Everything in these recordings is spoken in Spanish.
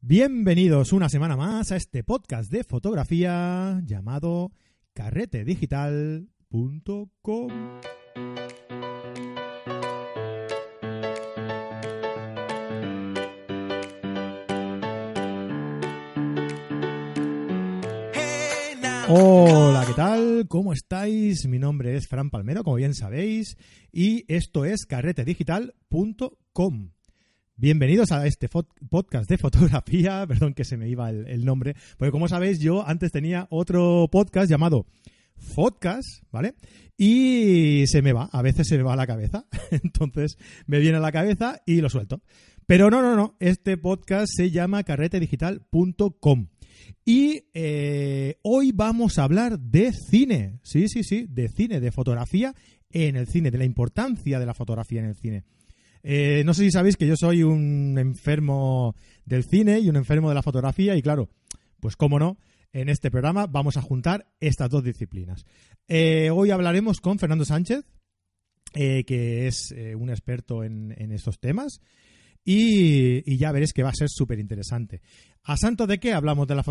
Bienvenidos una semana más a este podcast de fotografía llamado carretedigital.com. Hola, ¿qué tal? ¿Cómo estáis? Mi nombre es Fran Palmero, como bien sabéis, y esto es carretedigital.com. Bienvenidos a este podcast de fotografía, perdón que se me iba el, nombre, porque como sabéis yo antes tenía otro podcast llamado Podcast, ¿vale? Y se me va, a veces se me va a la cabeza, entonces me viene a la cabeza y lo suelto. Pero no, no, no, este podcast se llama carretedigital.com. Y eh, hoy vamos a hablar de cine, sí, sí, sí, de cine, de fotografía en el cine, de la importancia de la fotografía en el cine. Eh, no sé si sabéis que yo soy un enfermo del cine y un enfermo de la fotografía y claro, pues cómo no, en este programa vamos a juntar estas dos disciplinas. Eh, hoy hablaremos con Fernando Sánchez, que es un experto en, estos temas. Y, ya veréis que va a ser súper interesante. ¿A santo de qué hablamos de la,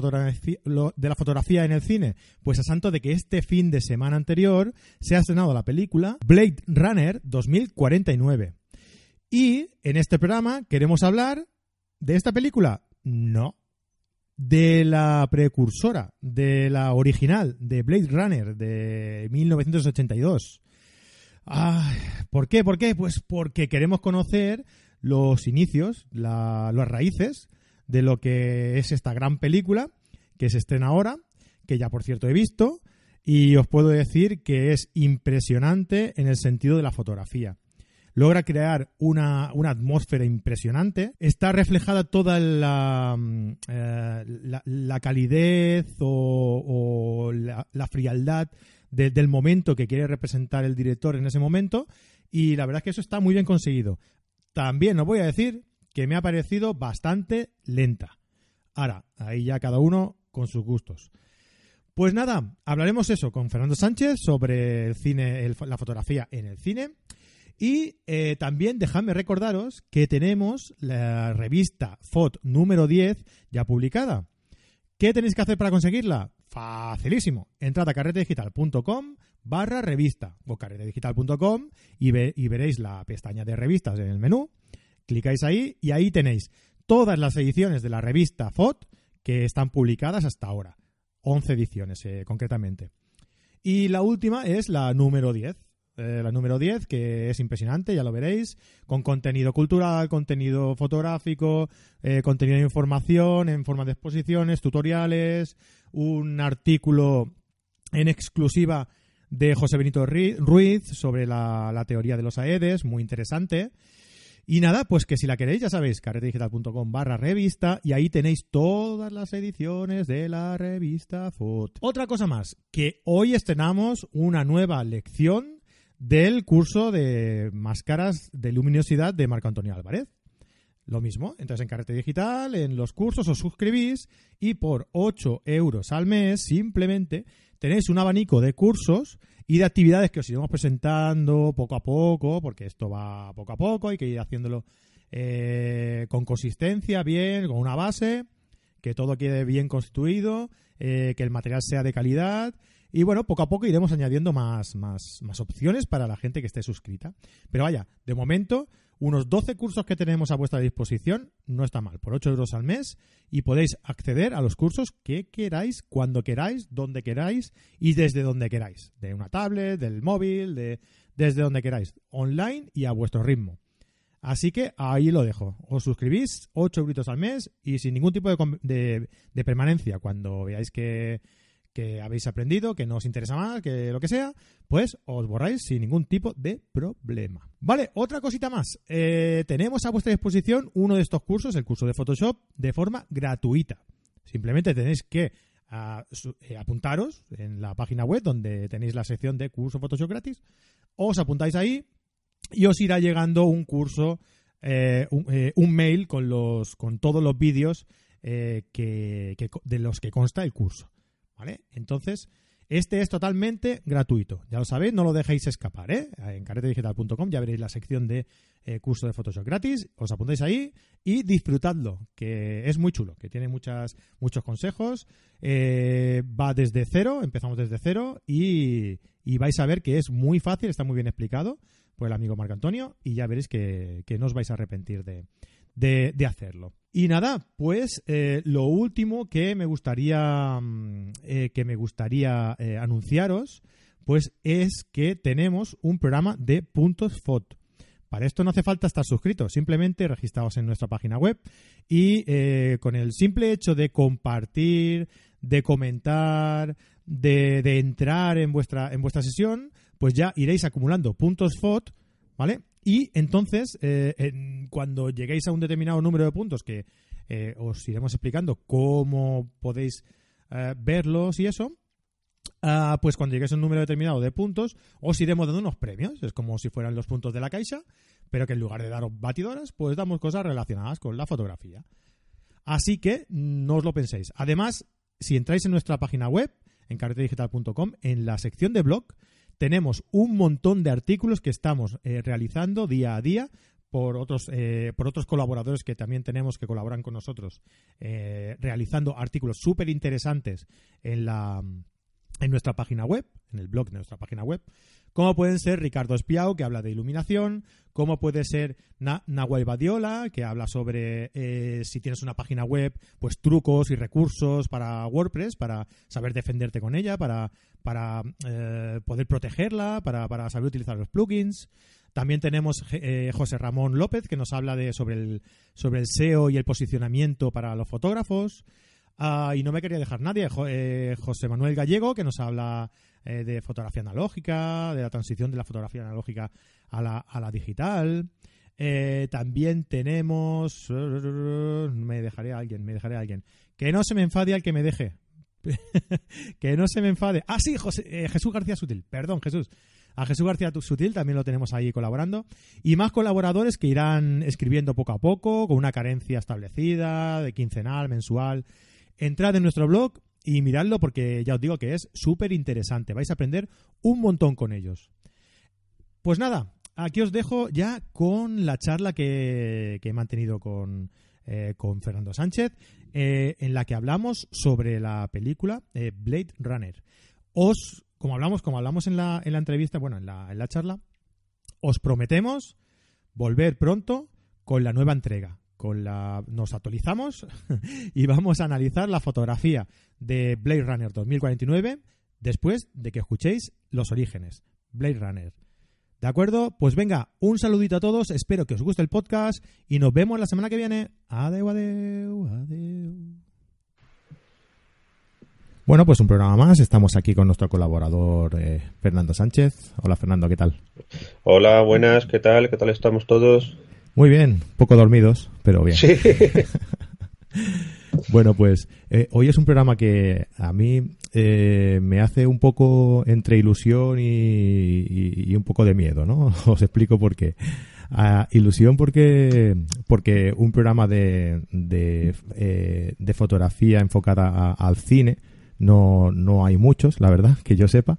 de la fotografía en el cine? Pues a santo de que este fin de semana anterior se ha estrenado la película Blade Runner 2049. Y en este programa queremos hablar de esta película. No. De la precursora, de la original, de Blade Runner de 1982. ¿Por qué? ¿Por qué? Pues porque queremos conocer los inicios, las raíces de lo que es esta gran película que se estrena ahora, que ya por cierto he visto, y os puedo decir que es impresionante en el sentido de la fotografía. Logra crear una, atmósfera impresionante. Está reflejada toda la, mm, eh, la, calidez o, la, frialdad del momento que quiere representar el director en ese momento. Y la verdad es que eso está muy bien conseguido. También os voy a decir que me ha parecido bastante lenta. Ahora, ahí ya cada uno con sus gustos. Pues nada, hablaremos eso con Fernando Sánchez sobre el cine, la fotografía en el cine. Y eh, también dejadme recordaros que tenemos la revista FOT número 10 ya publicada. ¿Qué tenéis que hacer para conseguirla? Facilísimo. Entrad a carretedigital.com barra revista o carretedigital.com y, y veréis la pestaña de revistas en el menú. Clicáis ahí y ahí tenéis todas las ediciones de la revista FOT que están publicadas hasta ahora. 11 ediciones eh, concretamente. Y la última es la número 10. Eh, la número 10, que es impresionante, ya lo veréis, con contenido cultural, contenido fotográfico, eh, contenido de información en forma de exposiciones, tutoriales, un artículo en exclusiva de José Benito Ruiz sobre la, teoría de los AEDES, muy interesante. Y nada, pues que si la queréis, ya sabéis, carretedigital.com barra revista y ahí tenéis todas las ediciones de la revista FOT. Otra cosa más, que hoy estrenamos una nueva lección del curso de máscaras de luminosidad de Marco Antonio Álvarez. Lo mismo, entonces en Carrete Digital, en los cursos os suscribís y por 8 euros al mes simplemente tenéis un abanico de cursos y de actividades que os iremos presentando poco a poco, porque esto va poco a poco, hay que ir haciéndolo eh, con consistencia, bien, con una base, que todo quede bien constituido, eh, que el material sea de calidad. Y bueno, poco a poco iremos añadiendo más, más, más opciones para la gente que esté suscrita. Pero vaya, de momento unos 12 cursos que tenemos a vuestra disposición, no está mal, por 8 euros al mes y podéis acceder a los cursos que queráis, cuando queráis, donde queráis y desde donde queráis, de una tablet, del móvil, de, desde donde queráis, online y a vuestro ritmo. Así que ahí lo dejo. Os suscribís 8 euros al mes y sin ningún tipo de, de permanencia. Cuando veáis que que habéis aprendido, que no os interesa más, que lo que sea, pues os borráis sin ningún tipo de problema. Vale, otra cosita más. Eh, tenemos a vuestra disposición uno de estos cursos, el curso de Photoshop, de forma gratuita. Simplemente tenéis que ah, eh, apuntaros en la página web donde tenéis la sección de curso Photoshop gratis. Os apuntáis ahí y os irá llegando un curso, eh, un, mail con, los, con todos los vídeos que, de los que consta el curso. ¿Vale? Entonces, Este es totalmente gratuito. Ya lo sabéis, no lo dejéis escapar, ¿eh? En caretedigital.com ya veréis la sección de eh, curso de Photoshop gratis. Os apuntáis ahí y disfrutadlo, que es muy chulo, que tiene muchas, muchos consejos. Eh, va desde cero, empezamos desde cero y, vais a ver que es muy fácil, está muy bien explicado por el amigo Marco Antonio y ya veréis que, no os vais a arrepentir de, de hacerlo. Y nada, pues eh, lo último que me gustaría mm, eh, que me gustaría eh, anunciaros, pues es que tenemos un programa de puntos FOT. Para esto no hace falta estar suscrito, simplemente registrados en nuestra página web y con el simple hecho de compartir, de comentar, de, de, entrar en vuestra, en vuestra sesión, pues ya iréis acumulando puntos FOT, ¿vale? Y entonces, eh, cuando lleguéis a un determinado número de puntos que eh, os iremos explicando cómo podéis eh, verlos y eso, ah, pues cuando lleguéis a un número determinado de puntos, os iremos dando unos premios. Es como si fueran los puntos de la caixa, pero que en lugar de daros batidoras, pues damos cosas relacionadas con la fotografía. Así que no os lo penséis. Además, si entráis en nuestra página web, en carretedigital.com, en la sección de blog, tenemos un montón de artículos que estamos eh, realizando día a día por otros, eh, por otros colaboradores que también tenemos que colaboran con nosotros, eh, realizando artículos súper interesantes en, en nuestra página web, en el blog de nuestra página web, como pueden ser Ricardo Espiao, que habla de iluminación, como puede ser Nahuel Badiola, que habla sobre si tienes una página web, pues trucos y recursos para WordPress, para saber defenderte con ella, para, para eh, poder protegerla, para, para, saber utilizar los plugins. También tenemos eh, José Ramón López, que nos habla de, sobre, el, sobre el SEO y el posicionamiento para los fotógrafos. Ah, y no me quería dejar nadie, eh, José Manuel Gallego, que nos habla de fotografía analógica, de la transición de la fotografía analógica a la, a la digital. también tenemos. Me dejaré a alguien, me dejaré a alguien. Que no se me enfade al que me deje. que no se me enfade. Ah, sí, eh, Jesús García Sutil. Perdón, Jesús. A Jesús García Sutil también lo tenemos ahí colaborando. Y más colaboradores que irán escribiendo poco a poco, con una carencia establecida, de quincenal, mensual. Entrad en nuestro blog y miradlo porque ya os digo que es súper interesante. Vais a aprender un montón con ellos. Pues nada, aquí os dejo ya con la charla que he mantenido con, eh, con Fernando Sánchez, eh, en la que hablamos sobre la película eh, Blade Runner. Os, como hablamos, como hablamos en la, en la entrevista, bueno, en la, en la charla, os prometemos volver pronto con la nueva entrega. Con la, nos actualizamos y vamos a analizar la fotografía de Blade Runner 2049 después de que escuchéis los orígenes. Blade Runner ¿De acuerdo? Pues venga, un saludito a todos, espero que os guste el podcast y nos vemos la semana que viene. Adeu, adeu, adeu. Bueno, pues un programa más. Estamos aquí con nuestro colaborador eh, Fernando Sánchez. Hola Fernando, ¿qué tal? Hola, buenas, ¿qué tal? ¿Qué tal estamos todos? Muy bien, poco dormidos, pero bien. Sí. Bueno, pues eh, hoy es un programa que a mí eh, me hace un poco entre ilusión y, un poco de miedo, ¿no? Os explico por qué. Ah, ilusión porque, porque un programa de, de, eh, fotografía enfocada al cine no, no hay muchos, la verdad, que yo sepa.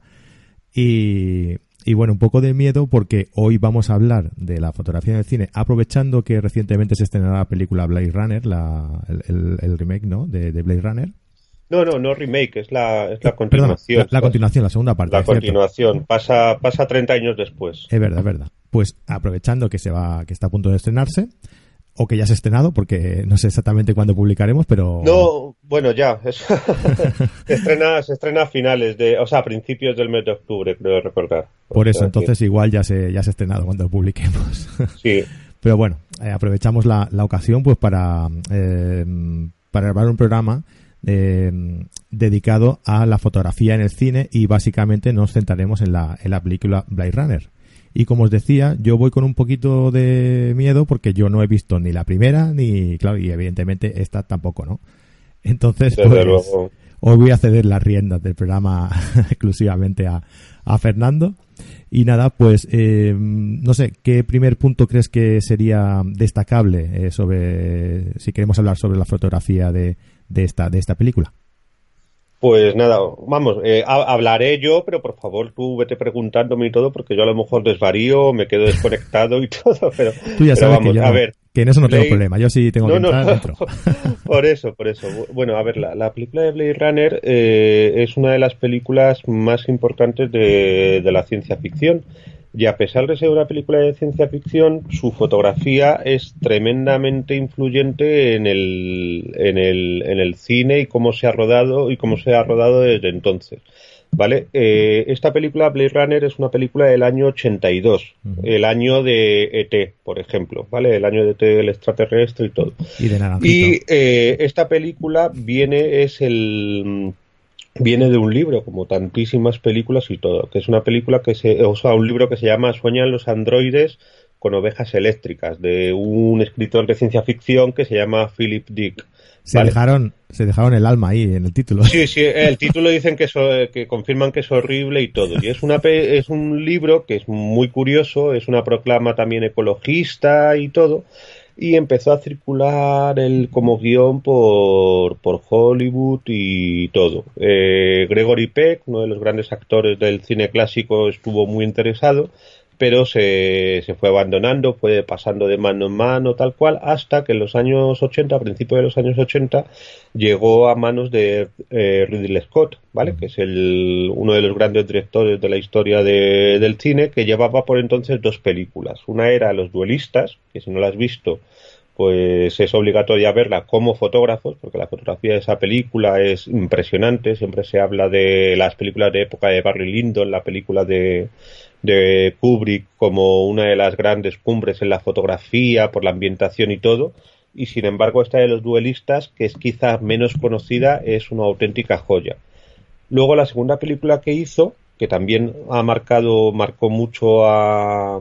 Y, y bueno, un poco de miedo porque hoy vamos a hablar de la fotografía en el cine, aprovechando que recientemente se estrenará la película Blade Runner, la, el, remake, ¿no? De, Blade Runner. No, no, no remake, es la, es la continuación. la, continuación, la segunda parte. La continuación, pasa, pasa 30 años después. Es verdad, es verdad. Pues aprovechando que se va, que está a punto de estrenarse, o que ya se ha estrenado, porque no sé exactamente cuándo publicaremos, pero... No, bueno, ya. se, estrena, se estrena a finales de... O sea, a principios del mes de octubre, creo recordar. Por eso, entonces igual ya se, ya se ha estrenado cuando publiquemos. Sí. Pero bueno, eh, aprovechamos la, la, ocasión pues para, eh, para grabar un programa eh, dedicado a la fotografía en el cine y básicamente nos centraremos en la, en la película Blade Runner. Y como os decía, yo voy con un poquito de miedo porque yo no he visto ni la primera, ni, claro, y evidentemente esta tampoco, ¿no? Entonces, pues, hoy voy a ceder las riendas del programa exclusivamente a, Fernando. Y nada, pues eh, no sé, ¿qué primer punto crees que sería destacable eh, sobre, si queremos hablar sobre la fotografía de, de, esta, de esta película? Pues nada, vamos, eh, hablaré yo, pero por favor tú vete preguntándome y todo, porque yo a lo mejor desvarío, me quedo desconectado y todo, pero, tú ya sabes que a ver. Que en eso no tengo problema, yo sí tengo que entrar dentro. por eso, por eso. Bueno, a ver, la, película de Blade Runner eh, es una de las películas más importantes de, de la ciencia ficción y a pesar de ser una película de ciencia ficción, su fotografía es tremendamente influyente en el, en el, en el cine y cómo se ha rodado y cómo se ha rodado desde entonces. ¿Vale? Eh, esta película, Blade Runner, es una película del año 82, el año de ET, por ejemplo, ¿vale? El año de ET, el extraterrestre y todo. Y de Y eh, esta película viene, es el viene de un libro, como tantísimas películas y todo, que es una película que se, o sea, un libro que se llama Sueñan los androides con ovejas eléctricas, de un escritor de ciencia ficción que se llama Philip Dick. Se dejaron, se dejaron el alma ahí en el título. Sí, sí, el título dicen que, que confirman que es horrible y todo. Y es una es un libro que es muy curioso, es una proclama también ecologista y todo y empezó a circular el como guion por, por Hollywood y todo. Eh, Gregory Peck, uno de los grandes actores del cine clásico, estuvo muy interesado pero se, se, fue abandonando, fue pasando de mano en mano, tal cual, hasta que en los años 80, a principios de los años 80, llegó a manos de eh, Ridley Scott, ¿vale? Que es el, uno de los grandes directores de la historia de, del cine, que llevaba por entonces dos películas. Una era Los Duelistas, que si no la has visto, pues es obligatoria verla como fotógrafos, porque la fotografía de esa película es impresionante. Siempre se habla de las películas de época de Barry Lyndon, la película de de Kubrick como una de las grandes cumbres en la fotografía, por la ambientación y todo, y sin embargo esta de los duelistas, que es quizás menos conocida, es una auténtica joya. Luego la segunda película que hizo, que también ha marcado, marcó mucho a,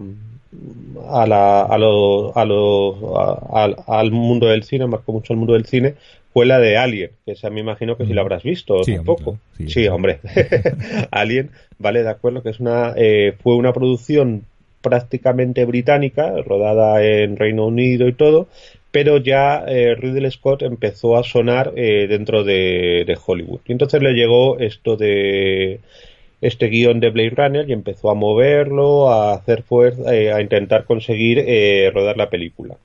a, la, a, lo, a, lo, al mundo del cine, marcó mucho al mundo del cine, fue la de Alien, que esa me imagino que si la habrás visto sí, tampoco. sí, hombre. Alien, vale, de acuerdo, que es una, eh, fue una producción prácticamente británica, rodada en Reino Unido y todo, pero ya eh, Ridley Scott empezó a sonar eh, dentro de, Hollywood. Y entonces le llegó esto de este guion de Blade Runner y empezó a moverlo, a hacer fuerza, a intentar conseguir rodar la película.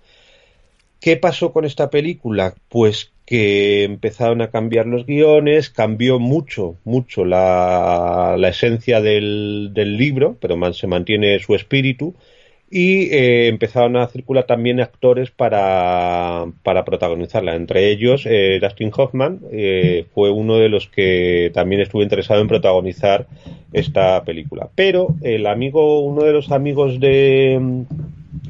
¿Qué pasó con esta película? Pues que empezaron a cambiar los guiones, cambió mucho, mucho la, esencia del, libro, pero se mantiene su espíritu, y eh, empezaron a circular también actores para, para protagonizarla. Entre ellos, eh, Dustin Hoffman eh, fue uno de los que también estuvo interesado en protagonizar esta película. Pero el amigo, uno de los amigos de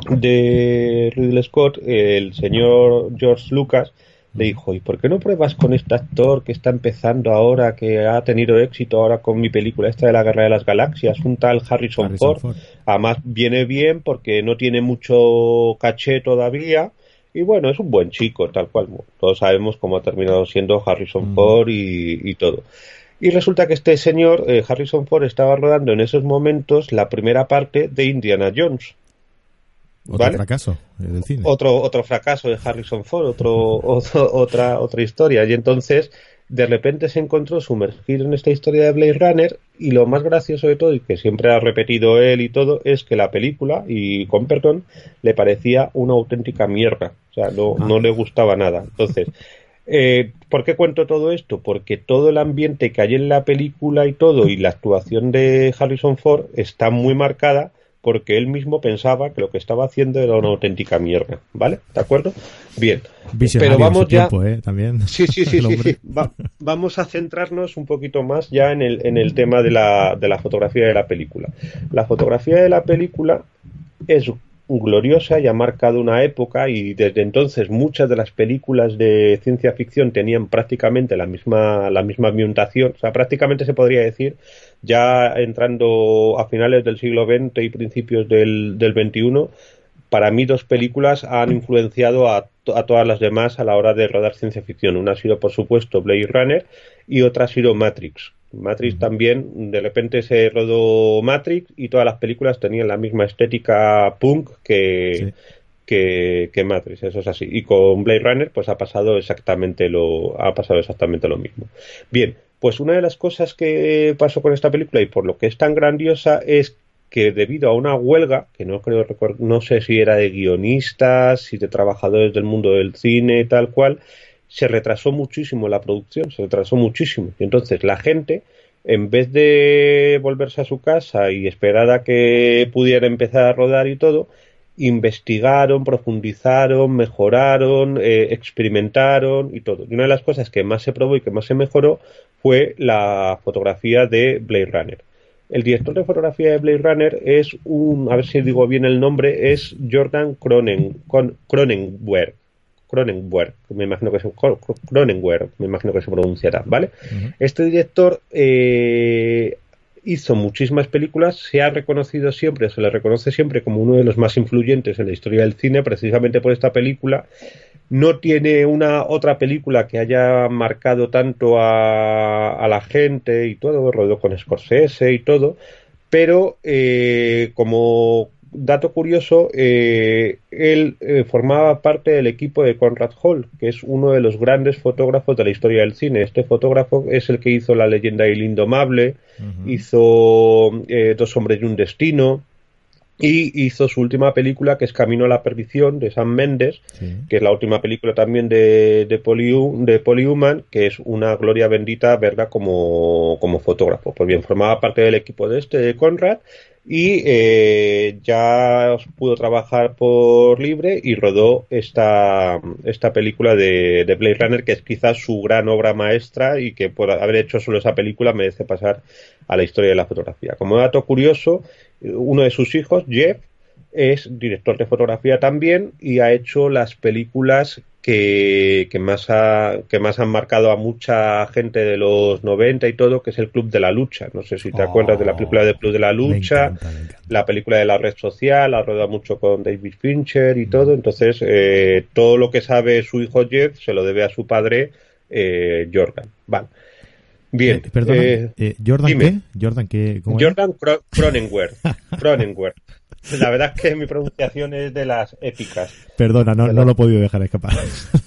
de Ridley Scott, el señor George Lucas le dijo, ¿y por qué no pruebas con este actor que está empezando ahora, que ha tenido éxito ahora con mi película esta de la Guerra de las Galaxias, un tal Harrison, Ford. Además viene bien porque no tiene mucho caché todavía y bueno, es un buen chico, tal cual. Todos sabemos cómo ha terminado siendo Harrison Ford y, todo. Y resulta que este señor, eh, Harrison Ford, estaba rodando en esos momentos la primera parte de Indiana Jones. Otro fracaso del cine. Otro, otro fracaso de Harrison Ford, otro, otra, otra historia. Y entonces, de repente se encontró sumergido en esta historia de Blade Runner. Y lo más gracioso de todo, y que siempre ha repetido él y todo, es que la película, y con perdón, le parecía una auténtica mierda. O sea, no, no le gustaba nada. Entonces, eh, ¿Por qué cuento todo esto? Porque todo el ambiente que hay en la película y todo, y la actuación de Harrison Ford está muy marcada porque él mismo pensaba que lo que estaba haciendo era una auténtica mierda, ¿vale? ¿De acuerdo? Bien. Pero vamos ya. ¿eh? También. Sí, sí, sí, sí. vamos a centrarnos un poquito más ya en el, en el tema de la, de la fotografía de la película. La fotografía de la película es gloriosa y ha marcado una época y desde entonces muchas de las películas de ciencia ficción tenían prácticamente la misma la misma ambientación, o sea, prácticamente se podría decir ya entrando a finales del siglo XX y principios del, del XXI, para mí dos películas han influenciado a, a, todas las demás a la hora de rodar ciencia ficción. Una ha sido, por supuesto, Blade Runner y otra ha sido Matrix. Matrix también, de repente se rodó Matrix y todas las películas tenían la misma estética punk que, que, que, Matrix, eso es así. Y con Blade Runner, pues ha pasado exactamente lo, ha pasado exactamente lo mismo. Bien, Pues una de las cosas que pasó con esta película y por lo que es tan grandiosa es que debido a una huelga, que no creo no sé si era de guionistas, si de trabajadores del mundo del cine, tal cual, se retrasó muchísimo la producción, se retrasó muchísimo. Y entonces la gente, en vez de volverse a su casa y esperar a que pudiera empezar a rodar y todo, investigaron, profundizaron, mejoraron, eh, experimentaron y todo. Y una de las cosas que más se probó y que más se mejoró fue la fotografía de Blade Runner. El director de fotografía de Blade Runner es un, a ver si digo bien el nombre, es Jordan Cronen, Cronenberg. Cronenberg, me imagino que se, Cronenberg, me imagino que se pronunciará, ¿vale? Este director eh, hizo muchísimas películas, se ha reconocido siempre, se le reconoce siempre como uno de los más influyentes en la historia del cine, precisamente por esta película. No tiene una otra película que haya marcado tanto a, la gente y todo, rodó con Scorsese y todo, pero eh, como dato curioso, eh, él eh, formaba parte del equipo de Conrad Hall, que es uno de los grandes fotógrafos de la historia del cine. Este fotógrafo es el que hizo La leyenda del indomable, hizo eh, Dos hombres y un destino, y hizo su última película que es Camino a la perdición de Sam Mendes, que es la última película también de, de, de Polyhuman, que es una gloria bendita verla como, como fotógrafo. Pues bien, formaba parte del equipo de este, de Conrad, y eh, ya pudo trabajar por libre y rodó esta, esta película de, de, Blade Runner que es quizás su gran obra maestra y que por haber hecho solo esa película merece pasar a la historia de la fotografía. Como dato curioso, uno de sus hijos, Jeff, es director de fotografía también y ha hecho las películas que, que, más que más han marcado a mucha gente de los 90 y todo, que es el Club de la Lucha. No sé si te acuerdas de la película del Club de la Lucha, la película de la red social, ha rodado mucho con David Fincher y todo. Entonces, eh, todo lo que sabe su hijo Jeff se lo debe a su padre eh, Jordan. Vale. Bien. Eh, perdona, eh, ¿Jordan qué? ¿Jordan qué? Jordan Cronenberg. Cronenberg. La verdad es que mi pronunciación es de las épicas. Perdona, no, no lo he podido dejar escapar.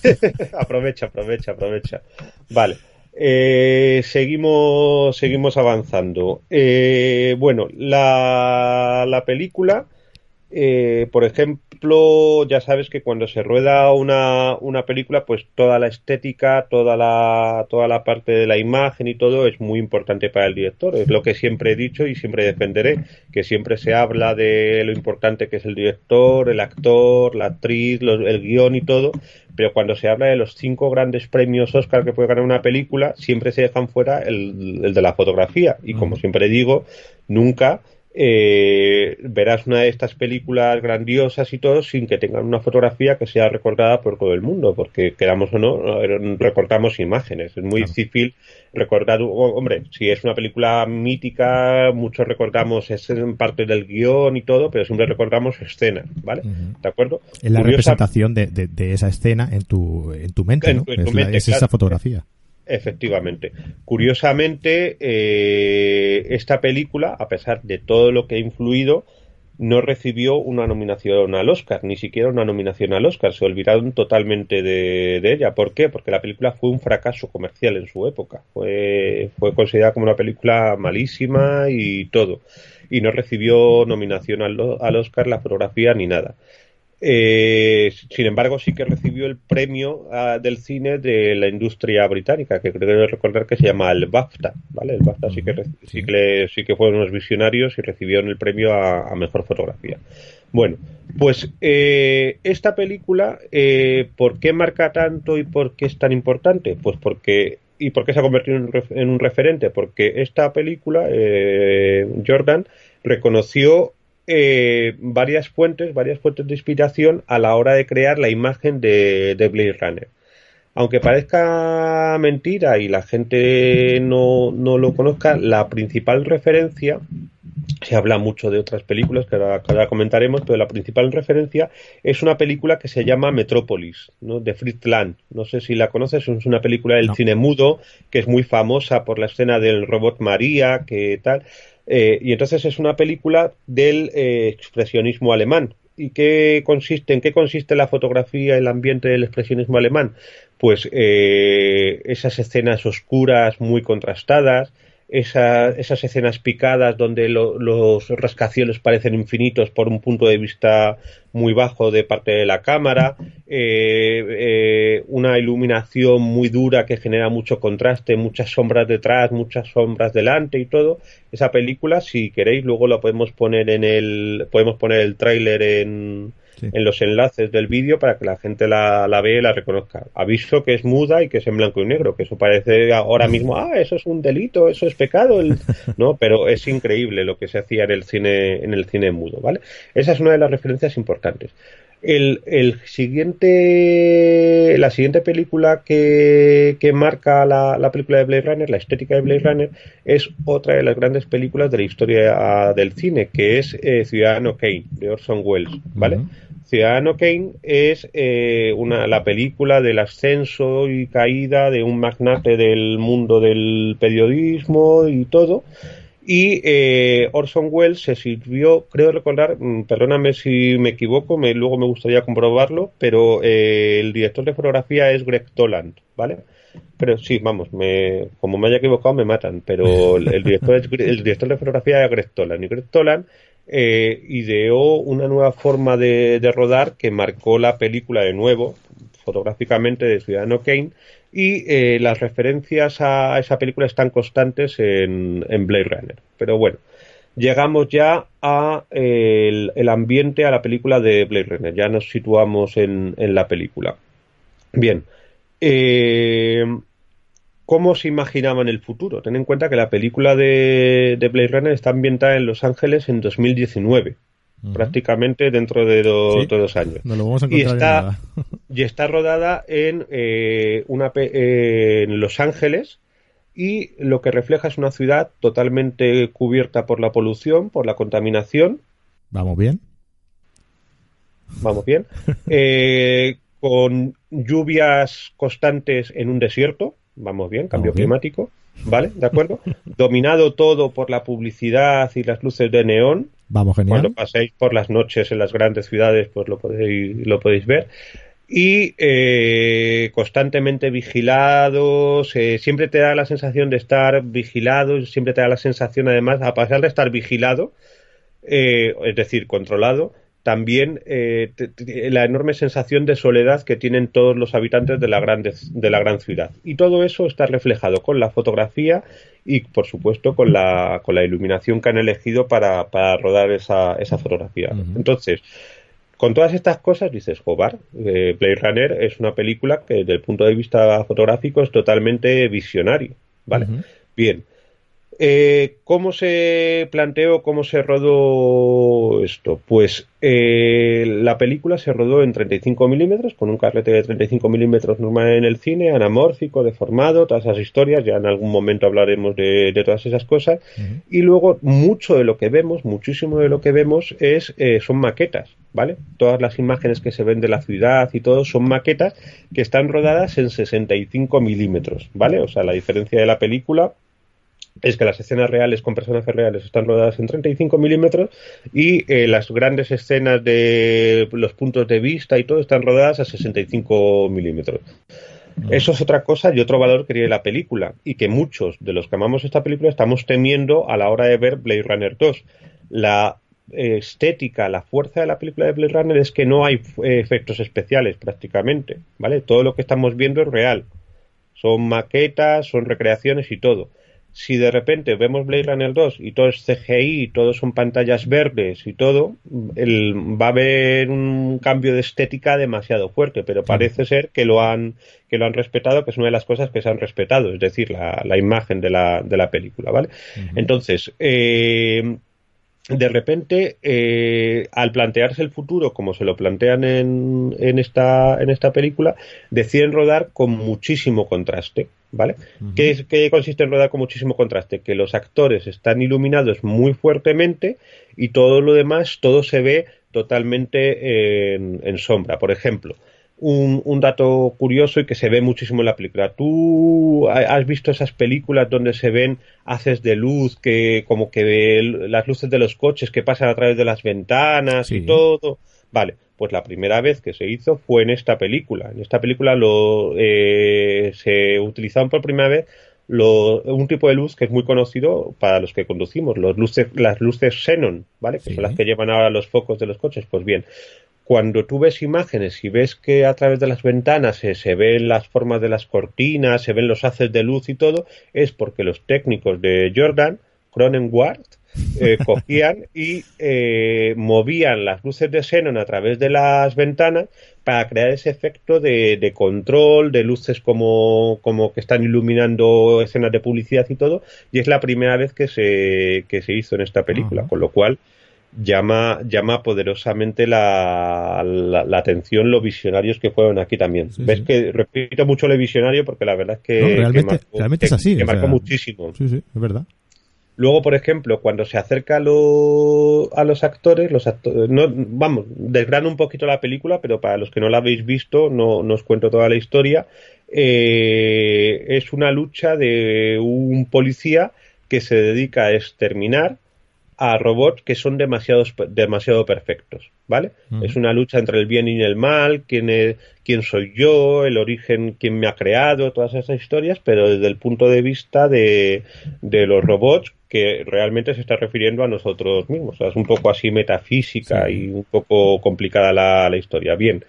aprovecha, aprovecha, aprovecha. Vale. Eh, seguimos, seguimos avanzando. Eh, bueno, la, la película eh, por ejemplo, ya sabes que cuando se rueda una, una, película, pues toda la estética, toda la, toda la parte de la imagen y todo es muy importante para el director. Es lo que siempre he dicho y siempre defenderé, que siempre se habla de lo importante que es el director, el actor, la actriz, el guion y todo, pero cuando se habla de los cinco grandes premios Oscar que puede ganar una película, siempre se dejan fuera el, el de la fotografía. Y como siempre digo, nunca eh, verás una de estas películas grandiosas y todo sin que tengan una fotografía que sea recordada por todo el mundo, porque queramos o no, recortamos imágenes. Es muy difícil recordar, hombre, si es una película mítica, muchos recordamos es en parte del guion y todo, pero siempre recordamos escenas, ¿vale? ¿De acuerdo? Es la representación de, de, esa escena en tu, en tu mente, ¿no? es, esa fotografía. Efectivamente. Curiosamente, eh, esta película, a pesar de todo lo que ha influido, no recibió una nominación al Oscar, ni siquiera una nominación al Oscar. Se olvidaron totalmente de, ella. ¿Por qué? Porque la película fue un fracaso comercial en su época. Fue, fue considerada como una película malísima y todo. Y no recibió nominación al, al Oscar, la fotografía ni nada. Eh, sin embargo, sí que recibió el premio ah, del cine de la industria británica, que creo que recordar que se llama el BAFTA, ¿vale? El BAFTA sí que, sí. que, sí que fueron unos visionarios y recibieron el premio a, mejor fotografía. Bueno, pues eh, esta película, eh, ¿por qué marca tanto y por qué es tan importante? Pues porque ¿Y por qué se ha convertido en un referente? Porque esta película, Jordan, reconoció eh, varias fuentes, varias fuentes de inspiración a la hora de crear la imagen de, de Blade Runner. Aunque parezca mentira y la gente no, no, lo conozca, la principal referencia, se habla mucho de otras películas que ahora, comentaremos, pero la principal referencia es una película que se llama Metrópolis, ¿no? de Fritz Lang. No sé si la conoces, es una película del cine mudo que es muy famosa por la escena del robot María, que tal. Eh, y entonces es una película del eh, expresionismo alemán. ¿Y qué consiste, en qué consiste la fotografía, el ambiente del expresionismo alemán? Pues eh, esas escenas oscuras, muy contrastadas, esas escenas picadas donde los rascacielos parecen infinitos por un punto de vista muy bajo de parte de la cámara, eh, eh, una iluminación muy dura que genera mucho contraste, muchas sombras detrás, muchas sombras delante y todo. Esa película, si queréis, luego la podemos poner en el, podemos poner el tráiler en, en los enlaces del vídeo para que la gente la, la vea y la reconozca. Aviso que es muda y que es en blanco y negro, que eso parece ahora mismo, ah, eso es un delito, eso es pecado, no, pero es increíble lo que se hacía en el cine, en el cine mudo, ¿vale? Esa es una de las referencias importantes. El, el, siguiente, la siguiente película que, que marca la, la, película de Blade Runner, la estética de Blade Runner, es otra de las grandes películas de la historia del cine, que es eh, Ciudadano Kane, de Orson Welles, ¿vale? Ciudadano Kane es eh, una, la película del ascenso y caída de un magnate del mundo del periodismo y todo. Y eh, Orson Welles se sirvió, creo recordar, mm, perdóname si me equivoco, me, luego me gustaría comprobarlo, pero eh, el director de fotografía es Greg Toland, ¿vale? Pero sí, vamos, me, como me haya equivocado me matan, pero el, director, el director de fotografía es Greg Toland. Y Greg Toland eh, ideó una nueva forma de, rodar que marcó la película de nuevo, fotográficamente, de Ciudadano Kane, y eh, las referencias a esa película están constantes en, Blade Runner. Pero bueno, llegamos ya a el, ambiente, a la película de Blade Runner, ya nos situamos en, en la película. Bien, eh, cómo se imaginaban el futuro. Ten en cuenta que la película de, de Blade Runner está ambientada en Los Ángeles en 2019, prácticamente dentro de, dos años. y, está, y está rodada en, eh, una, en Los Ángeles y lo que refleja es una ciudad totalmente cubierta por la polución, por la contaminación. Vamos bien. Vamos bien. Eh, con lluvias constantes en un desierto vamos bien, cambio climático, ¿vale? ¿De acuerdo? Dominado todo por la publicidad y las luces de neón. Vamos, genial. Cuando paséis por las noches en las grandes ciudades, pues lo podéis, lo podéis ver. Y eh, constantemente vigilados, eh, siempre te da la sensación de estar vigilado, siempre te da la sensación, además, a pesar de estar vigilado, eh, es decir, controlado, también eh, la enorme sensación de soledad que tienen todos los habitantes de la, gran, de la gran ciudad. Y todo eso está reflejado con la fotografía y, por supuesto, con la, con la iluminación que han elegido para, para rodar esa, esa fotografía. Entonces, con todas estas cosas dices, Jobar, eh, Blade Runner es una película que desde el punto de vista fotográfico es totalmente visionario. ¿vale? Bien, eh, ¿Cómo se planteó, cómo se rodó esto? Pues eh, la película se rodó en 35 milímetros, con un carrete de 35 milímetros normal en el cine, anamórfico, deformado, todas esas historias, ya en algún momento hablaremos de, todas esas cosas. Y luego mucho de lo que vemos, muchísimo de lo que vemos es eh, son maquetas, ¿vale? Todas las imágenes que se ven de la ciudad y todo son maquetas que están rodadas en 65 milímetros, ¿vale? O sea, la diferencia de la película es que las escenas reales con personajes reales están rodadas en 35 milímetros y eh, las grandes escenas de los puntos de vista y todo están rodadas a 65 milímetros. Eso es otra cosa y otro valor que tiene la película y que muchos de los que amamos esta película estamos temiendo a la hora de ver Blade Runner 2. La estética, la fuerza de la película de Blade Runner es que no hay eh, efectos especiales prácticamente, ¿vale? Todo lo que estamos viendo es real. Son maquetas, son recreaciones y todo si de repente vemos Blade Runner 2 y todo es CGI, y todo son pantallas verdes y todo, el, va a haber un cambio de estética demasiado fuerte, pero parece ser que lo han que lo han respetado, que es una de las cosas que se han respetado, es decir, la, la imagen de la, de la película, ¿vale? Entonces, eh, de repente, eh, al plantearse el futuro, como se lo plantean en, en, esta, en esta película, deciden rodar con muchísimo contraste. ¿Vale? ¿Qué, consiste en rodar con muchísimo contraste? Que los actores están iluminados muy fuertemente y todo lo demás, todo se ve totalmente en sombra. Por ejemplo, un, dato curioso y que se ve muchísimo en la película. ¿Tú has visto esas películas donde se ven haces de luz, que como que las luces de los coches que pasan a través de las ventanas y todo? Vale, pues la primera vez que se hizo fue en esta película. En esta película lo, eh, se utilizaron por primera vez lo, un tipo de luz que es muy conocido para los que conducimos, los luces, las luces xenon, ¿vale? Que son las que llevan ahora los focos de los coches. Pues bien, cuando tú ves imágenes y ves que a través de las ventanas se, se, ven las formas de las cortinas, se ven los haces de luz y todo, es porque los técnicos de Jordan, Cronenward, eh, cogían y eh, movían las luces de xenon a través de las ventanas para crear ese efecto de, de control, de luces como, como, que están iluminando escenas de publicidad y todo, y es la primera vez que se, que se hizo en esta película, uh -huh. con lo cual llama, llama poderosamente la, la, la, atención los visionarios que fueron aquí también. Sí, Ves sí. que repito mucho lo visionario porque la verdad es que, no, realmente, que marcó, realmente es así. que marcó sea, muchísimo. Sí, sí, es verdad. Luego, por ejemplo, cuando se acerca a, lo, a los actores, los actores, no, vamos, desgrano un poquito la película, pero para los que no la habéis visto, no, no os cuento toda la historia. Eh, es una lucha de un policía que se dedica a exterminar a robots que son demasiado, demasiado perfectos, ¿vale? Uh -huh. Es una lucha entre el bien y el mal, quién, es, quién soy yo, el origen, quién me ha creado, todas esas historias, pero desde el punto de vista de, de los robots que realmente se está refiriendo a nosotros mismos. O sea, es un poco así metafísica sí. y un poco complicada la, la historia. Bien,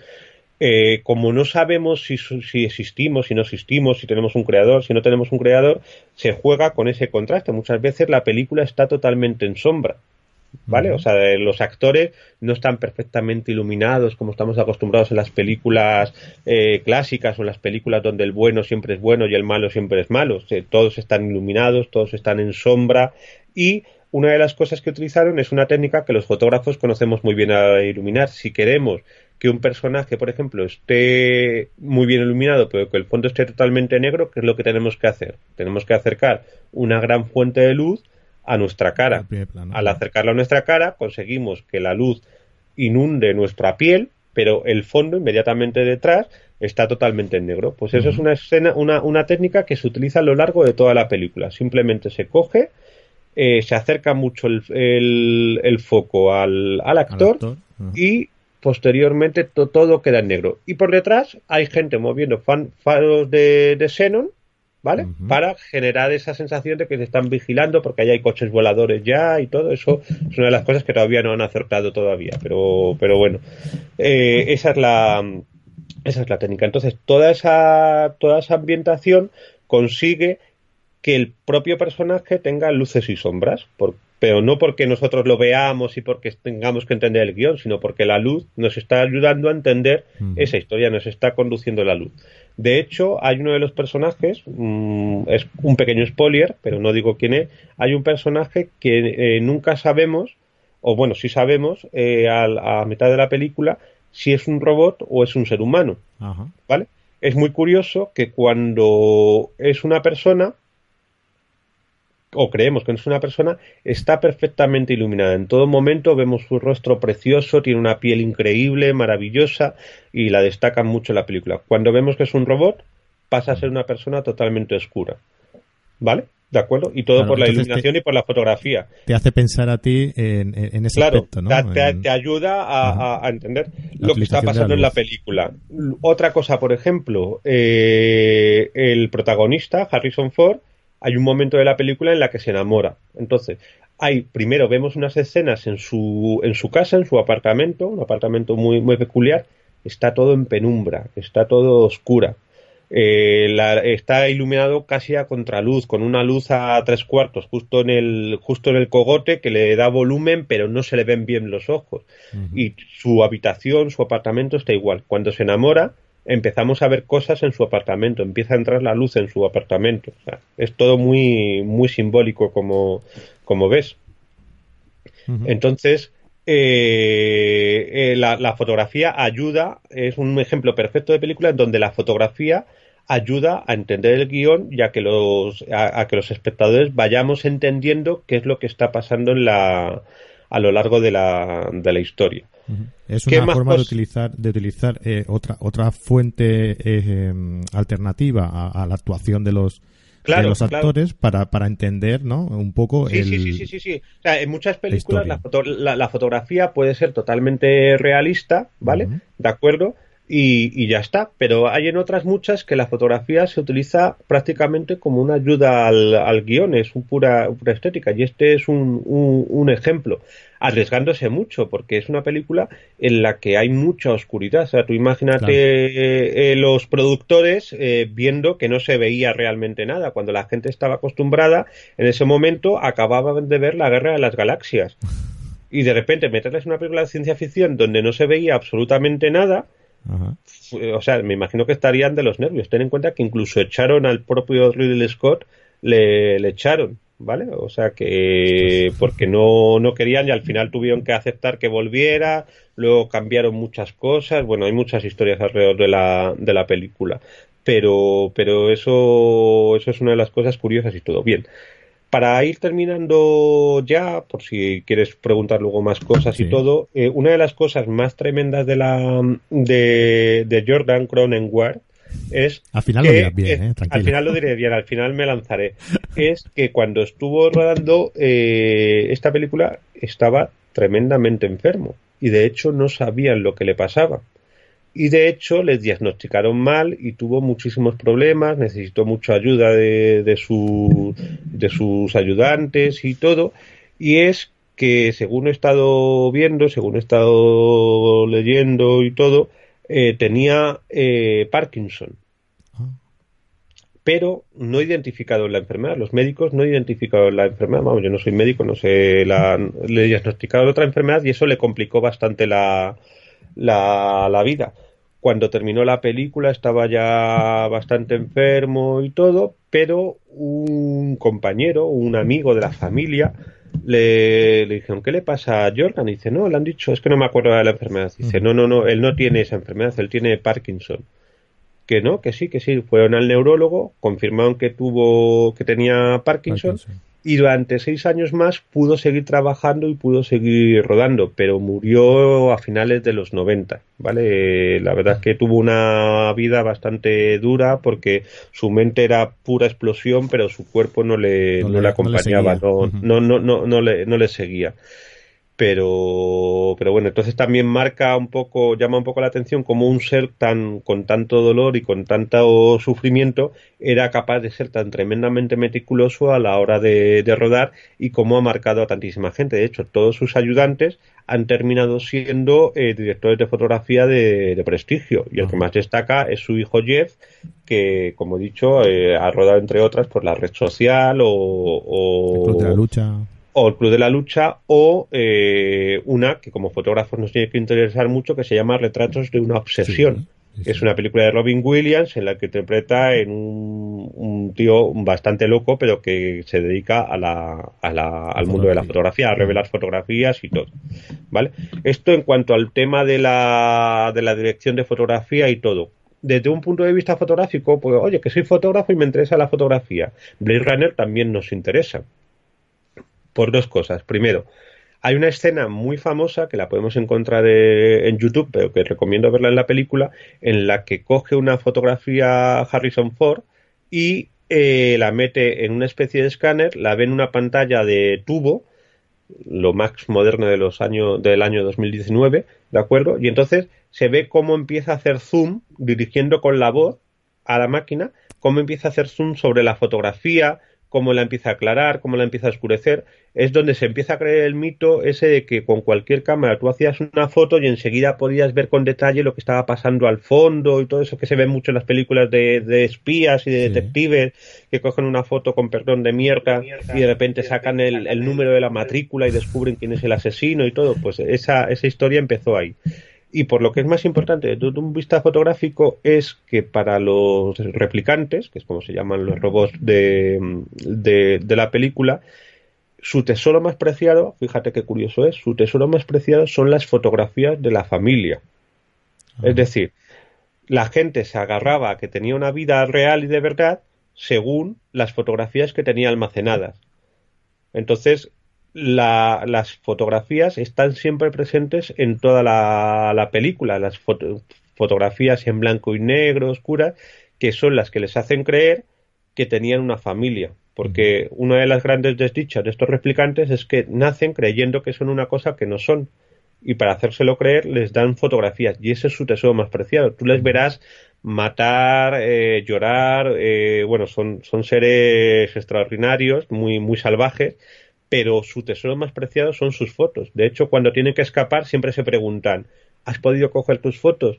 eh, como no sabemos si, si, existimos, si no existimos, si tenemos un creador, si no tenemos un creador, se juega con ese contraste. Muchas veces la película está totalmente en sombra. ¿Vale? Uh -huh. O sea, los actores no están perfectamente iluminados como estamos acostumbrados en las películas eh, clásicas o en las películas donde el bueno siempre es bueno y el malo siempre es malo. O sea, todos están iluminados, todos están en sombra y una de las cosas que utilizaron es una técnica que los fotógrafos conocemos muy bien a iluminar. Si queremos que un personaje, por ejemplo, esté muy bien iluminado, pero que el fondo esté totalmente negro, ¿qué es lo que tenemos que hacer? Tenemos que acercar una gran fuente de luz a nuestra cara. Al acercarla a nuestra cara, conseguimos que la luz inunde nuestra piel, pero el fondo inmediatamente detrás está totalmente en negro. Pues eso uh -huh. es una escena, una, una técnica que se utiliza a lo largo de toda la película. Simplemente se coge, eh, se acerca mucho el, el, el foco al, al actor, al actor. Uh -huh. y posteriormente to, todo queda en negro. Y por detrás hay gente moviendo fan, faros de, de xenon, ¿vale? Uh -huh. Para generar esa sensación de que se están vigilando porque allá hay coches voladores ya y todo eso es una de las cosas que todavía no han acertado todavía, pero, pero bueno, eh, esa es la esa es la técnica. Entonces, toda esa, toda esa ambientación consigue que el propio personaje tenga luces y sombras, por, pero no porque nosotros lo veamos y porque tengamos que entender el guion, sino porque la luz nos está ayudando a entender esa historia, nos está conduciendo la luz. De hecho, hay uno de los personajes, mmm, es un pequeño spoiler, pero no digo quién es, hay un personaje que eh, nunca sabemos, o bueno, sí sabemos, eh, a, a, mitad de la película, si es un robot o es un ser humano. ¿Vale? Es muy curioso que cuando es una persona, o creemos que no es una persona, está perfectamente iluminada. En todo momento vemos su rostro precioso, tiene una piel increíble, maravillosa y la destacan mucho en la película. Cuando vemos que es un robot, pasa a ser una persona totalmente oscura. ¿Vale? ¿De acuerdo? Y todo claro, por la iluminación te, y por la fotografía. Te hace pensar a ti en, en ese claro, aspecto, ¿no? Te, te ayuda a, a, a entender la lo que está pasando en la película. Otra cosa, por ejemplo, eh, el protagonista, Harrison Ford, hay un momento de la película en la que se enamora. Entonces, hay, primero vemos unas escenas en su, en su casa, en su apartamento, un apartamento muy, muy peculiar, está todo en penumbra, está todo oscura. Eh, la, está iluminado casi a contraluz, con una luz a tres cuartos, justo en el, justo en el cogote, que le da volumen, pero no se le ven bien los ojos. Uh -huh. Y su habitación, su apartamento está igual. Cuando se enamora, empezamos a ver cosas en su apartamento, empieza a entrar la luz en su apartamento. O sea, es todo muy, muy simbólico como, como ves. Uh -huh. Entonces, eh, eh, la, la, fotografía ayuda, es un ejemplo perfecto de película en donde la fotografía ayuda a entender el guion y a que los, a, a que los espectadores vayamos entendiendo qué es lo que está pasando en la, a lo largo de la, de la historia. Es una forma de utilizar, de utilizar eh, otra, otra fuente eh, alternativa a, a, la actuación de los, de los actores para, para entender, ¿no? Un poco sí, sí, sí, sí, sí, O sea, en muchas películas la, la, fotografía puede ser totalmente realista, ¿vale? De acuerdo y, ya está. Pero hay en otras muchas que la fotografía se utiliza prácticamente como una ayuda al, guion, es un pura, pura, estética. Y este es un, un, ejemplo, arriesgándose mucho, porque es una película en la que hay mucha oscuridad. O sea, tú imagínate eh, los productores eh, viendo que no se veía realmente nada. Cuando la gente estaba acostumbrada, en ese momento acababan de ver la guerra de las galaxias. Y de repente meterles una película de ciencia ficción donde no se veía absolutamente nada, o sea, me imagino que estarían de los nervios. Ten en cuenta que incluso echaron al propio Ridley Scott, le, echaron, ¿vale? O sea que porque no, no querían y al final tuvieron que aceptar que volviera, luego cambiaron muchas cosas, bueno, hay muchas historias alrededor de la, de la película. Pero, pero eso, eso es una de las cosas curiosas y todo. Bien, para ir terminando ya, por si quieres preguntar luego más cosas y todo, eh, una de las cosas más tremendas de la de, Jordan Cronenwald es al final lo diré bien, eh, al final lo diré bien, al final me lanzaré. es que cuando estuvo rodando eh, esta película estaba tremendamente enfermo y de hecho no sabían lo que le pasaba y de hecho le diagnosticaron mal y tuvo muchísimos problemas, necesitó mucha ayuda de, de, su, de sus ayudantes y todo, y es que según he estado viendo, según he estado leyendo y todo, eh, tenía eh, Parkinson. Ah. Pero no identificado la enfermedad. Los médicos no identificaron la enfermedad. Vamos, yo no soy médico, no sé, la, le diagnosticaron otra enfermedad y eso le complicó bastante la, la, la vida cuando terminó la película estaba ya bastante enfermo y todo, pero un compañero, un amigo de la familia, le, le dijeron, ¿qué le pasa a Jordan? Y dice, no, le han dicho, es que no me acuerdo de la enfermedad. Dice, no, no, no, él no tiene esa enfermedad, él tiene Parkinson. Que no, que sí, que sí. Fueron al neurólogo, confirmaron que tuvo, que tenía Parkinson y durante seis años más pudo seguir trabajando y pudo seguir rodando, pero murió a finales de los 90, ¿vale? La verdad es que tuvo una vida bastante dura porque su mente era pura explosión, pero su cuerpo no le, no, le, acompañaba, no, no, no, no, no, le, no le seguía pero pero bueno entonces también marca un poco llama un poco la atención como un ser tan con tanto dolor y con tanto sufrimiento era capaz de ser tan tremendamente meticuloso a la hora de, rodar y cómo ha marcado a tantísima gente. De hecho todos sus ayudantes han terminado siendo eh, directores de fotografía de, prestigio. Y el que más destaca es su hijo Jeff que como he dicho eh, ha rodado entre otras por la red social o, o... la lucha o el Club de la Lucha o eh, una que como fotógrafos nos tiene que interesar mucho que se llama Retratos de una obsesión. Es una película de Robin Williams en la que interpreta en un, tío bastante loco, pero que se dedica a la, al mundo de la fotografía, a revelar fotografías y todo. ¿Vale? Esto en cuanto al tema de la, de la dirección de fotografía y todo. Desde un punto de vista fotográfico, pues oye, que soy fotógrafo y me interesa la fotografía. Blade Runner también nos interesa por dos cosas. Primero, hay una escena muy famosa que la podemos encontrar en YouTube, pero que recomiendo verla en la película, en la que coge una fotografía Harrison Ford y eh, la mete en una especie de escáner, la ve en una pantalla de tubo, lo más moderno de los años del año 2019, ¿de acuerdo? Y entonces se ve cómo empieza a hacer zoom dirigiendo con la voz a la máquina, cómo empieza a hacer zoom sobre la fotografía, cómo la empieza a aclarar, cómo la empieza a oscurecer, es donde se empieza a creer el mito ese de que con cualquier cámara tú hacías una foto y enseguida podías ver con detalle lo que estaba pasando al fondo y todo eso que se ve mucho en las películas de, espías y de detectives que cogen una foto con perdón de mierda. y de repente sacan el, el número de la matrícula y descubren quién es el asesino y todo, pues esa, esa historia empezó ahí. Y por lo que es más importante desde un vista fotográfico es que para los replicantes, que es como se llaman los robots de, de, la película, su tesoro más preciado, fíjate qué curioso es, su tesoro más preciado son las fotografías de la familia. Es ah. decir, la gente se agarraba a que tenía una vida real y de verdad según las fotografías que tenía almacenadas. Entonces, las fotografías están siempre presentes en toda la, película, las fotografías en blanco y negro, oscuras, que son las que les hacen creer que tenían una familia. Porque una de las grandes desdichas de estos replicantes es que nacen creyendo que son una cosa que no son. Y para hacérselo creer les dan fotografías. Y ese es su tesoro más preciado. Tú les verás matar, eh, llorar, eh, bueno, son, son seres extraordinarios, muy, muy salvajes, pero su tesoro más preciado son sus fotos. De hecho, cuando tienen que escapar siempre se preguntan, ¿has podido coger tus fotos?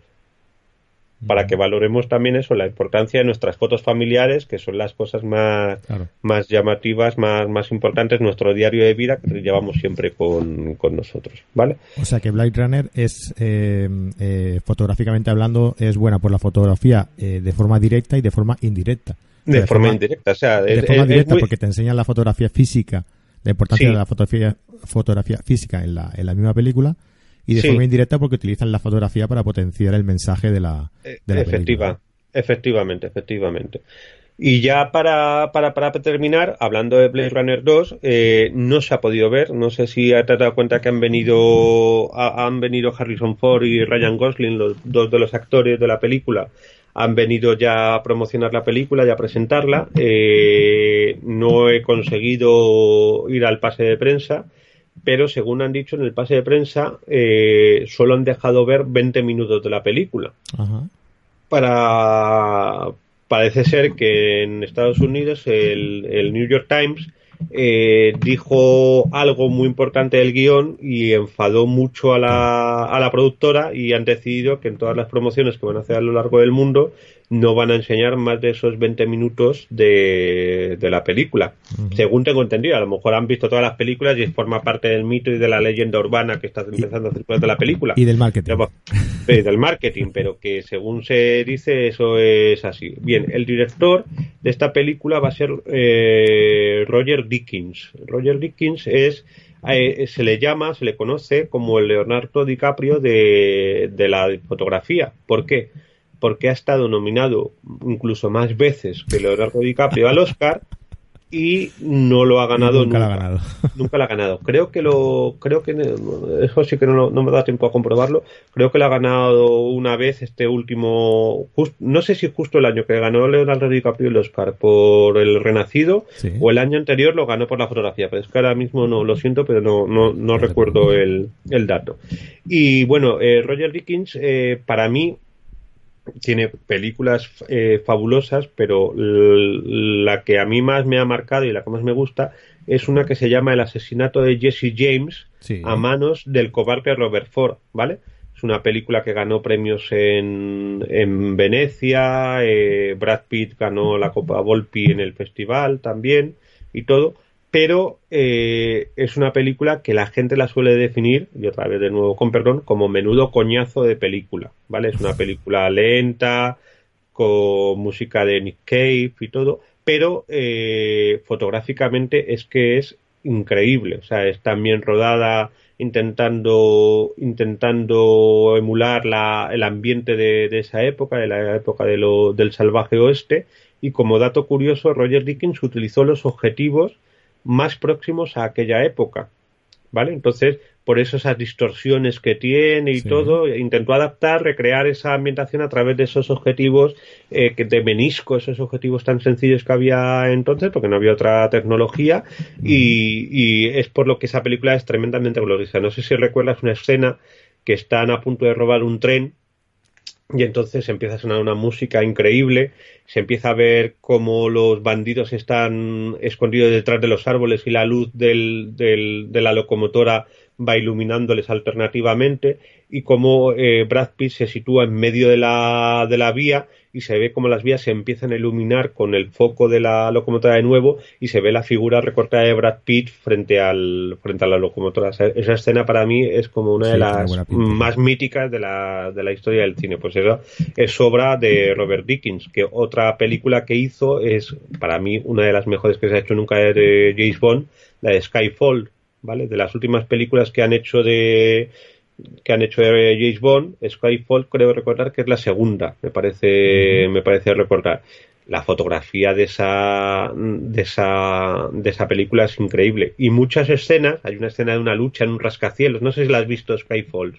para que valoremos también eso, la importancia de nuestras fotos familiares, que son las cosas más, más llamativas, más, más importantes, nuestro diario de vida que llevamos siempre con, nosotros, ¿vale? O sea que Blade Runner es, eh, eh, fotográficamente hablando, es buena por la fotografía eh, de forma directa y de forma indirecta. de, forma, indirecta, o sea, de forma directa porque te enseñan la fotografía física, la importancia de la fotografía, fotografía física en la, en la misma película y de forma indirecta porque utilizan la fotografía para potenciar el mensaje de la, de Efectiva, Efectivamente, efectivamente. Y ya para, para, para terminar, hablando de Blade Runner 2, eh, no se ha podido ver. No sé si te has dado cuenta que han venido, han venido Harrison Ford y Ryan Gosling, los dos de los actores de la película, han venido ya a promocionar la película y a presentarla. Eh, no he conseguido ir al pase de prensa pero según han dicho en el pase de prensa, eh, solo han dejado ver 20 minutos de la película. Para. Parece ser que en Estados Unidos el, el New York Times eh, dijo algo muy importante del guion y enfadó mucho a la, a la productora y han decidido que en todas las promociones que van a hacer a lo largo del mundo no van a enseñar más de esos 20 minutos de, de la película. Según tengo entendido, a lo mejor han visto todas las películas y forma parte del mito y de la leyenda urbana que está empezando a circular de la película. Y del marketing. Pero, del marketing, pero que según se dice eso es así. Bien, el director de esta película va a ser eh, Roger Dickens. Roger Dickens es eh, se le llama, se le conoce como el Leonardo DiCaprio de, de la fotografía. ¿Por qué? Porque ha estado nominado incluso más veces que Leonardo DiCaprio al Oscar y no lo ha ganado nunca. Nunca lo ha ganado. Nunca lo ha ganado. Creo que lo, creo que eso sí que no, me da tiempo a comprobarlo. Creo que lo ha ganado una vez este último, no sé si justo el año que ganó Leonardo DiCaprio el Oscar por El Renacido o el año anterior lo ganó por la fotografía. Pero es que ahora mismo no lo siento, pero no, no, no recuerdo el, el dato. Y bueno, eh, Roger Dickens eh, para mí tiene películas eh, fabulosas, pero la que a mí más me ha marcado y la que más me gusta es una que se llama El asesinato de Jesse James a manos del cobarde Robert Ford, ¿vale? Es una película que ganó premios en, en Venecia, eh, Brad Pitt ganó la Copa Volpi en el festival también y todo pero eh, es una película que la gente la suele definir, y otra vez de nuevo con perdón, como menudo coñazo de película, ¿vale? Es una película lenta, con música de Nick Cave y todo, pero eh, fotográficamente es que es increíble, o sea, es también rodada intentando intentando emular la, el ambiente de, de, esa época, de la época de lo, del salvaje oeste, y como dato curioso, Roger Dickens utilizó los objetivos más próximos a aquella época. ¿Vale? Entonces, por eso esas distorsiones que tiene y todo, intentó adaptar, recrear esa ambientación a través de esos objetivos eh, de menisco, esos objetivos tan sencillos que había entonces, porque no había otra tecnología, y, y, es por lo que esa película es tremendamente gloriosa. No sé si recuerdas una escena que están a punto de robar un tren y entonces empieza a sonar una música increíble, se empieza a ver cómo los bandidos están escondidos detrás de los árboles y la luz del, del, de la locomotora va iluminándoles alternativamente y cómo eh, Brad Pitt se sitúa en medio de la, de la vía y se ve como las vías se empiezan a iluminar con el foco de la locomotora de nuevo y se ve la figura recortada de Brad Pitt frente al frente a la locomotora. esa escena para mí es como una de las más míticas de la, de la historia del cine. Pues eso es obra de Robert Dickens, que otra película que hizo es para mí una de las mejores que se ha hecho nunca de James Bond, la de Skyfall, ¿vale? De las últimas películas que han hecho de que han hecho de James Bond, Skyfall creo recordar que es la segunda, me parece, me parece recordar. La fotografía de esa, de esa, de esa película es increíble. Y muchas escenas, hay una escena de una lucha en un rascacielos, no sé si la has visto Skyfall.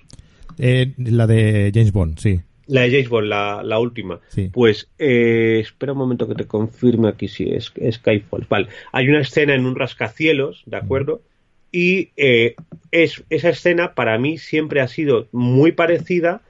Eh, la de James Bond, sí. La de James Bond, la, la última. Sí. Pues, eh, espera un momento que te confirme aquí si es, es Skyfall. Vale, hay una escena en un rascacielos, ¿de acuerdo? Y eh, es, esa escena para mí siempre ha sido muy parecida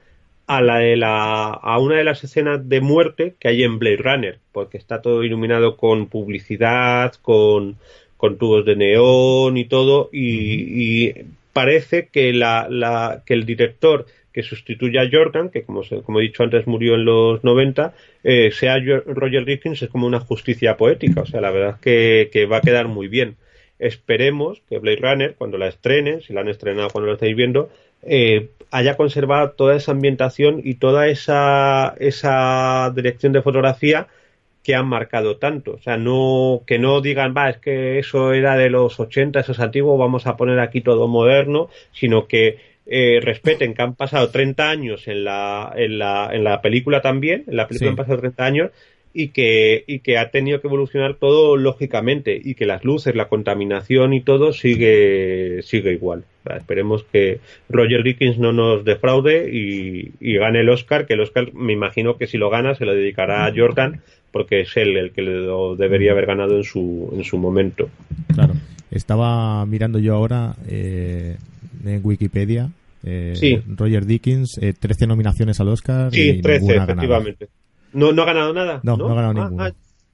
a la de la a una de las escenas de muerte que hay en Blade Runner, porque está todo iluminado con publicidad, con, con tubos de neón y todo, y, y parece que la, la, que el director que sustituye a Jordan, que como, se- como he dicho antes murió en los 90, eh, sea Roger Dickens es como una justicia poética, o sea, la verdad es que, que va a quedar muy bien. Esperemos que Blade Runner, cuando la estrenen, si la han estrenado cuando lo estáis viendo, eh, haya conservado toda esa ambientación y toda esa, esa dirección de fotografía que han marcado tanto. O sea, no, que no digan, va, es que eso era de los 80, eso es antiguo, vamos a poner aquí todo moderno, sino que eh, respeten que han pasado 30 años en la, en la, en la película también, en la película Sí. han pasado 30 años, y que, y que ha tenido que evolucionar todo lógicamente, y que las luces, la contaminación y todo sigue, sigue igual. O sea, esperemos que Roger Dickens no nos defraude y, y gane el Oscar, que el Oscar me imagino que si lo gana se lo dedicará a Jordan, porque es él el que lo debería haber ganado en su, en su momento. Claro. Estaba mirando yo ahora eh, en Wikipedia. eh, Sí. Roger Dickens, eh, 13 nominaciones al Oscar. Sí, y 13, ninguna ganada. ¿No, ¿No ha ganado nada? No, no ha ganado Ah, ninguno. ah,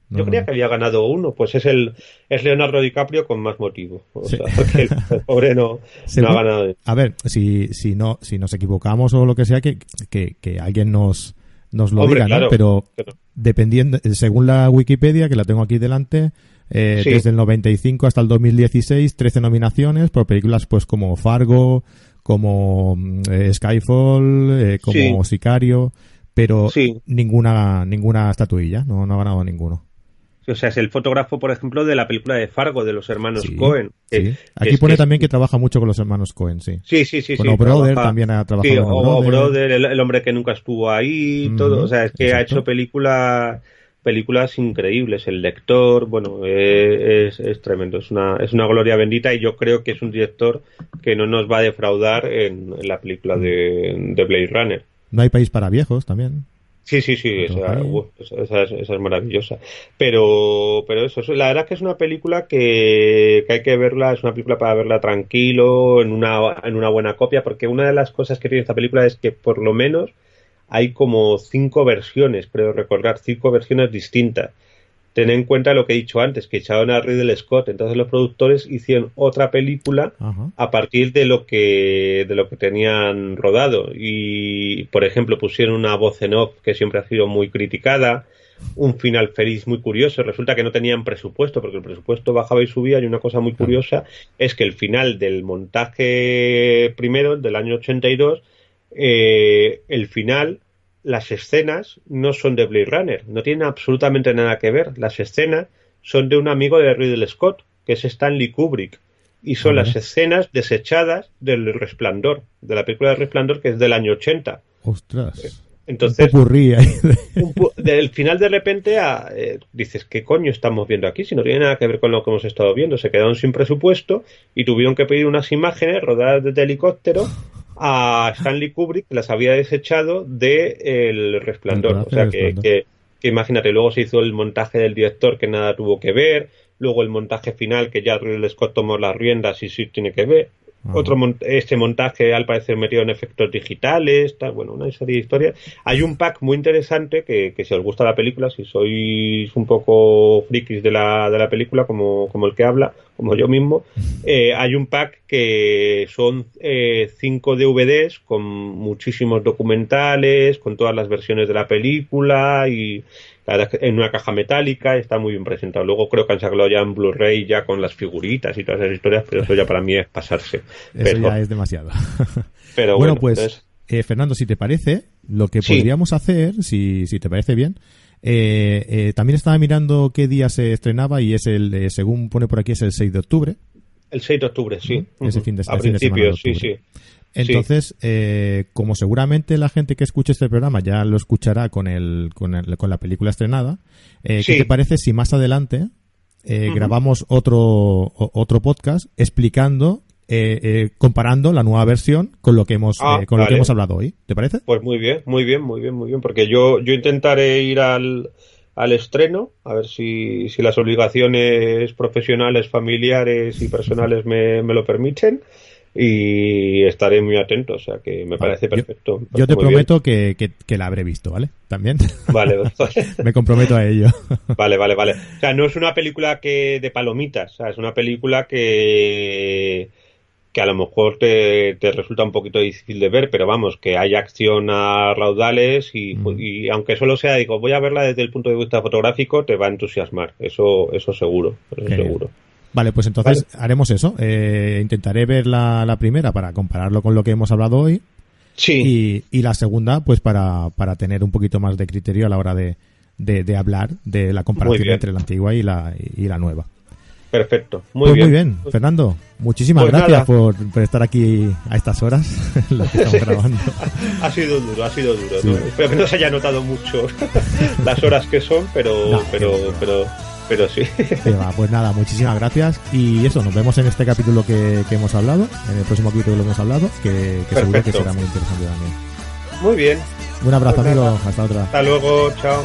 yo no. creía que había ganado uno, pues es el es Leonardo DiCaprio con más motivo. O Sí. sea, que el pobre no, no ha ganado. A ver, si, si no si nos equivocamos o lo que sea, que, que, que alguien nos, nos lo Hombre, diga, Pero claro. dependiendo, según la Wikipedia, que la tengo aquí delante, eh, Sí. desde el 95 hasta el 2016, 13 nominaciones por películas pues como Fargo, como mm, eh, Skyfall, eh, como Sicario, pero Sí. ninguna ninguna estatuilla, no, no ha ganado ninguno. O sea, es el fotógrafo, por ejemplo, de la película de Fargo de los hermanos Sí, Cohen. que- sí. que Aquí pone es- también que trabaja mucho con los hermanos Cohen, sí. Sí, sí, sí. Con sí, O'Brother trabaja- también ha trabajado Sí, O'Brother. O'Brother, el, el hombre que nunca estuvo ahí, todo. O sea, es que ha hecho películas películas increíbles. El lector, bueno, eh, es, es tremendo. Es una, es una gloria bendita y yo creo que es un director que no nos va a defraudar en, en la película de, de Blade Runner. No hay país para viejos también. Sí, sí, sí, esa, uf, es, esa es maravillosa. Pero, pero eso, eso, la verdad es que es una película que, que hay que verla, es una película para verla tranquilo, en una, en una buena copia, porque una de las cosas que tiene esta película es que por lo menos hay como cinco versiones, creo recordar, cinco versiones distintas. Ten en cuenta lo que he dicho antes, que echaron a Ridley Scott, entonces los productores hicieron otra película Ajá. a partir de lo que de lo que tenían rodado y por ejemplo pusieron una voz en off que siempre ha sido muy criticada un final feliz muy curioso resulta que no tenían presupuesto porque el presupuesto bajaba y subía y una cosa muy curiosa es que el final del montaje primero del año 82 eh, el final las escenas no son de Blade Runner, no tienen absolutamente nada que ver. Las escenas son de un amigo de Ridley Scott, que es Stanley Kubrick, y son las escenas desechadas del Resplandor, de la película de Resplandor que es del año 80. Ostras. Entonces, Un pu- del final de repente a, eh, dices, ¿qué coño estamos viendo aquí? Si no tiene nada que ver con lo que hemos estado viendo. Se quedaron sin presupuesto y tuvieron que pedir unas imágenes rodadas desde helicóptero a Stanley Kubrick, las había desechado de El Resplandor. El O sea, que, que, que imagínate, luego se hizo el montaje del director que nada tuvo que ver, luego el montaje final que ya Ridley Scott tomó las riendas y sí tiene que ver. Ajá. Otro este montaje al parecer metido en efectos digitales, tal, bueno, una serie de historias. Hay un pack muy interesante que, que si os gusta la película, si sois un poco frikis de la, de la película, como, como el que habla, como yo mismo, eh, hay un pack que son eh, cinco DVDs con muchísimos documentales, con todas las versiones de la película y en una caja metálica está muy bien presentado. Luego creo que han sacado ya en Blu-ray ya con las figuritas y todas esas historias, pero eso ya para mí es pasarse. Eso pero, ya es demasiado. pero bueno, bueno, pues, entonces- eh, Fernando, si te parece, lo que Sí. podríamos hacer, si, si te parece bien, eh, eh, también estaba mirando qué día se estrenaba y es el, eh, según pone por aquí, es el 6 de octubre. el 6 de octubre, sí. Ese Ujú. fin de- A el fin de semana de principios, sí, sí. Entonces, eh, como seguramente la gente que escuche este programa ya lo escuchará con el, con, el- con la película estrenada, eh, ¿qué te parece si más adelante eh, grabamos otro, otro podcast explicando eh, eh, comparando la nueva versión con lo que hemos Ah, eh, con lo que hemos hablado hoy. ¿Te parece? Pues muy bien, muy bien, muy bien, muy bien. Porque yo, yo intentaré ir al, al estreno, a ver si, si las obligaciones profesionales, familiares y personales me, me lo permiten. Y estaré muy atento, o sea que me parece perfecto. Yo te prometo que, que, que la habré visto, ¿vale? También. Vale, vale. Me comprometo a ello. Vale, vale, vale. O sea, no es una película que de palomitas, o sea, es una película que que a lo mejor te, te resulta un poquito difícil de ver, pero vamos, que hay acción a raudales y, Mm. y aunque solo sea, digo, voy a verla desde el punto de vista fotográfico, te va a entusiasmar, eso, eso seguro, eso seguro. Vale, pues entonces haremos eso. Eh, intentaré ver la, la primera para compararlo con lo que hemos hablado hoy. Sí, Y, y la segunda, pues para, para tener un poquito más de criterio a la hora de, de, de hablar de la comparación entre la antigua y la, y la nueva. perfecto, muy pues bien. muy bien, Fernando. Muchísimas Pues gracias por, por estar aquí a estas horas, las que estamos grabando. Ha sido duro, ha sido duro. Sí. ¿no? Espero que no se haya notado mucho las horas que son, pero, No, pero, pero, pero sí. Va, pues nada, muchísimas gracias. Y eso, nos vemos en este capítulo que, que hemos hablado, en el próximo capítulo que hemos hablado, que, que seguro que será muy interesante también. Muy bien. Un abrazo, Pues amigo. Hasta otra. Hasta luego, chao.